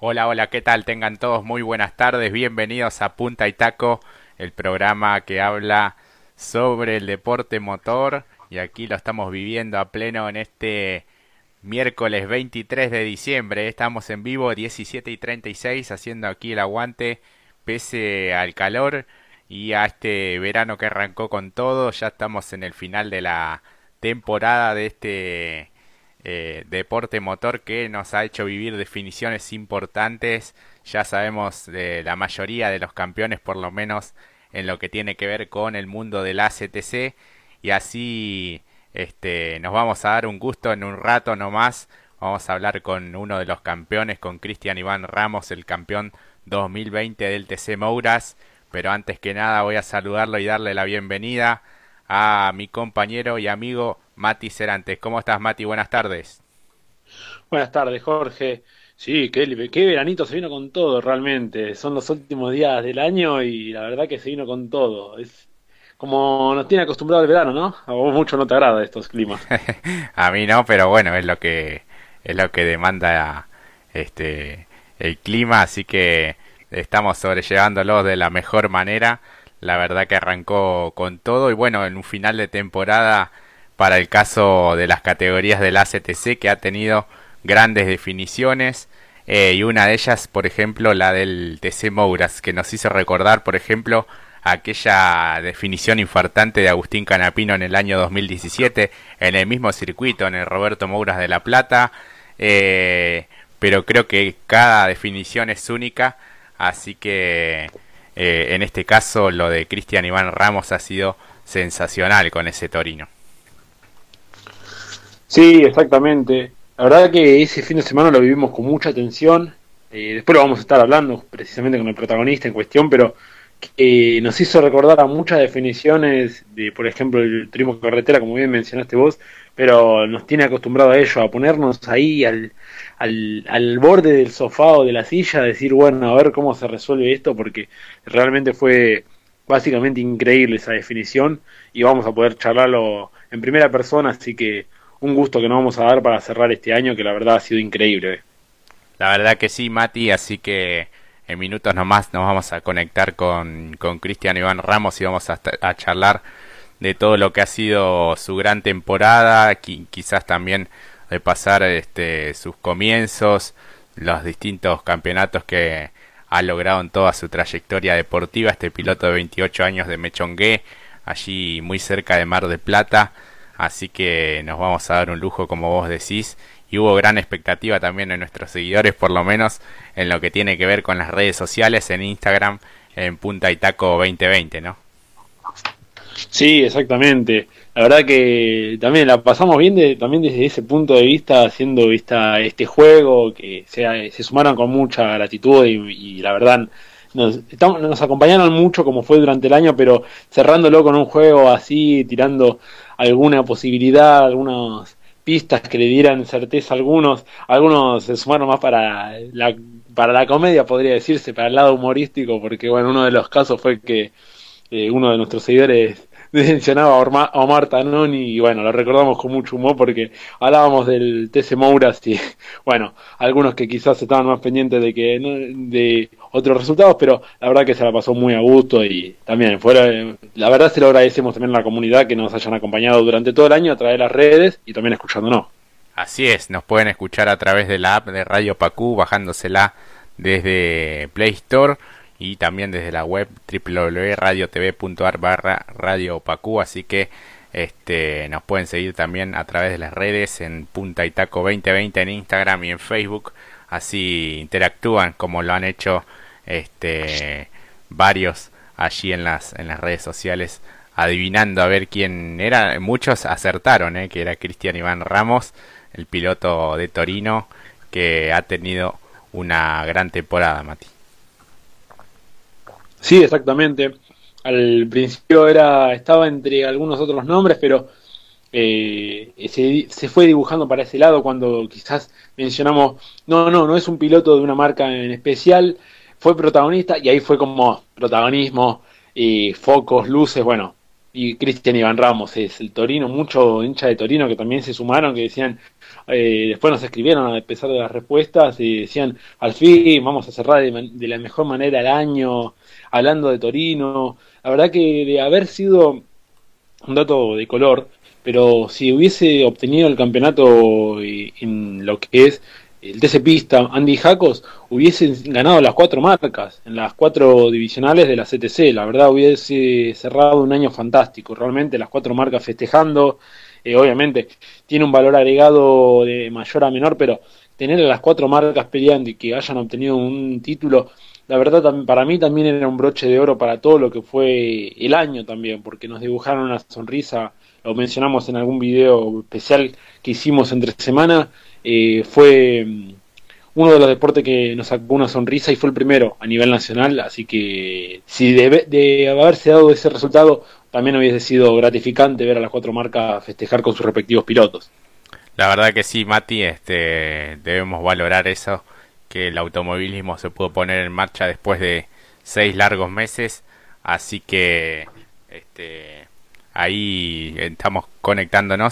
Hola, hola, ¿qué tal? Tengan todos muy buenas tardes, bienvenidos a Punta y Taco, el programa que habla sobre el deporte motor y aquí lo estamos viviendo a pleno en este miércoles 23 de diciembre. Estamos en vivo 17 y 36 haciendo aquí el aguante pese al calor y a este verano que arrancó con todo. Ya estamos en el final de la temporada de este eh, deporte motor que nos ha hecho vivir definiciones importantes. Ya sabemos de la mayoría de los campeones, por lo menos en lo que tiene que ver con el mundo del ACTC. Y así este, nos vamos a dar un gusto en un rato nomás. Vamos a hablar con uno de los campeones, con Cristian Iván Ramos, el campeón 2020 del TC Mouras. Pero antes que nada voy a saludarlo y darle la bienvenida a mi compañero y amigo Mati Cerantes. ¿Cómo estás, Mati? Buenas tardes. Buenas tardes, Jorge. Sí, qué, qué veranito se vino con todo realmente. Son los últimos días del año y la verdad que se vino con todo. Es como nos tiene acostumbrado el verano, ¿no? A vos mucho no te agrada estos climas. a mí no, pero bueno, es lo que es lo que demanda este el clima, así que estamos sobrellevándolo de la mejor manera. La verdad que arrancó con todo y bueno, en un final de temporada para el caso de las categorías del ACTC que ha tenido grandes definiciones eh, y una de ellas, por ejemplo, la del TC Mouras, que nos hizo recordar, por ejemplo, aquella definición infartante de Agustín Canapino en el año 2017 en el mismo circuito, en el Roberto Mouras de La Plata, eh, pero creo que cada definición es única, así que eh, en este caso lo de Cristian Iván Ramos ha sido sensacional con ese Torino. Sí, exactamente. La verdad que ese fin de semana lo vivimos con mucha atención. Eh, después lo vamos a estar hablando precisamente con el protagonista en cuestión, pero eh, nos hizo recordar a muchas definiciones de, por ejemplo, el turismo carretera, como bien mencionaste vos, pero nos tiene acostumbrado a ello, a ponernos ahí al, al, al, borde del sofá o de la silla, decir, bueno, a ver cómo se resuelve esto, porque realmente fue básicamente increíble esa definición y vamos a poder charlarlo en primera persona, así que un gusto que nos vamos a dar para cerrar este año, que la verdad ha sido increíble. La verdad que sí, Mati, así que en minutos nomás nos vamos a conectar con, con Cristian Iván Ramos y vamos a, charlar de todo lo que ha sido su gran temporada, quizás también de pasar este, sus comienzos, los distintos campeonatos que ha logrado en toda su trayectoria deportiva este piloto de 28 años de Mechongué, allí muy cerca de Mar del Plata, así que nos vamos a dar un lujo como vos decís y hubo gran expectativa también en nuestros seguidores por lo menos en lo que tiene que ver con las redes sociales en Instagram en Punta Itaco 2020, ¿no? Sí, exactamente. La verdad que también la pasamos bien de, también desde ese punto de vista, haciendo vista este juego, que se, se sumaron con mucha gratitud y, la verdad nos, nos acompañaron mucho como fue durante el año, pero cerrándolo con un juego así, tirando alguna posibilidad, algunas pistas que le dieran certeza a algunos, algunos se sumaron más para la, para la comedia, podría decirse, para el lado humorístico, porque bueno, uno de los casos fue que eh, uno de nuestros seguidores mencionaba a Omar Tanoni y bueno, lo recordamos con mucho humor porque hablábamos del TC Mouras y bueno, algunos que quizás estaban más pendientes de que de otros resultados, pero la verdad que se la pasó muy a gusto y también fuera, la verdad se lo agradecemos también a la comunidad que nos hayan acompañado durante todo el año a través de las redes y también escuchándonos. Así es, nos pueden escuchar a través de la app de Radio Pacú, bajándosela desde Play Store y también desde la web www.radiotv.ar barra Radio así que este, nos pueden seguir también a través de las redes en Punta Itaco 2020 en Instagram y en Facebook, así interactúan como lo han hecho este, varios allí en las, en las redes sociales adivinando a ver quién era, muchos acertaron, ¿eh? que era Cristian Iván Ramos, el piloto de Torino, que ha tenido una gran temporada, Mati. Sí, exactamente. Al principio era estaba entre algunos otros nombres, pero eh, se, fue dibujando para ese lado cuando quizás mencionamos, no, no, no es un piloto de una marca en especial, fue protagonista y ahí fue como protagonismo y focos, luces, bueno, y Cristian Iván Ramos es el Torino, mucho hincha de Torino que también se sumaron, que decían, eh, después nos escribieron a pesar de las respuestas y decían, al fin vamos a cerrar de, la mejor manera el año, hablando de Torino. La verdad que de haber sido un dato de color, pero si hubiese obtenido el campeonato eh, en lo que es el TC Pista, Andy Jacos, hubiesen ganado las cuatro marcas en las cuatro divisionales de la CTC. La verdad, hubiese cerrado un año fantástico. Realmente, las cuatro marcas festejando. Eh, obviamente, tiene un valor agregado de mayor a menor, pero tener a las cuatro marcas peleando y que hayan obtenido un título, la verdad, para mí también era un broche de oro para todo lo que fue el año también, porque nos dibujaron una sonrisa. Lo mencionamos en algún video especial que hicimos entre semana eh, fue mm, uno de los deportes que nos sacó una sonrisa y fue el primero a nivel nacional, así que si de, haberse dado ese resultado, también hubiese sido gratificante ver a las cuatro marcas festejar con sus respectivos pilotos. La verdad que sí, Mati, este, debemos valorar eso, que el automovilismo se pudo poner en marcha después de seis largos meses, así que este, ahí estamos conectándonos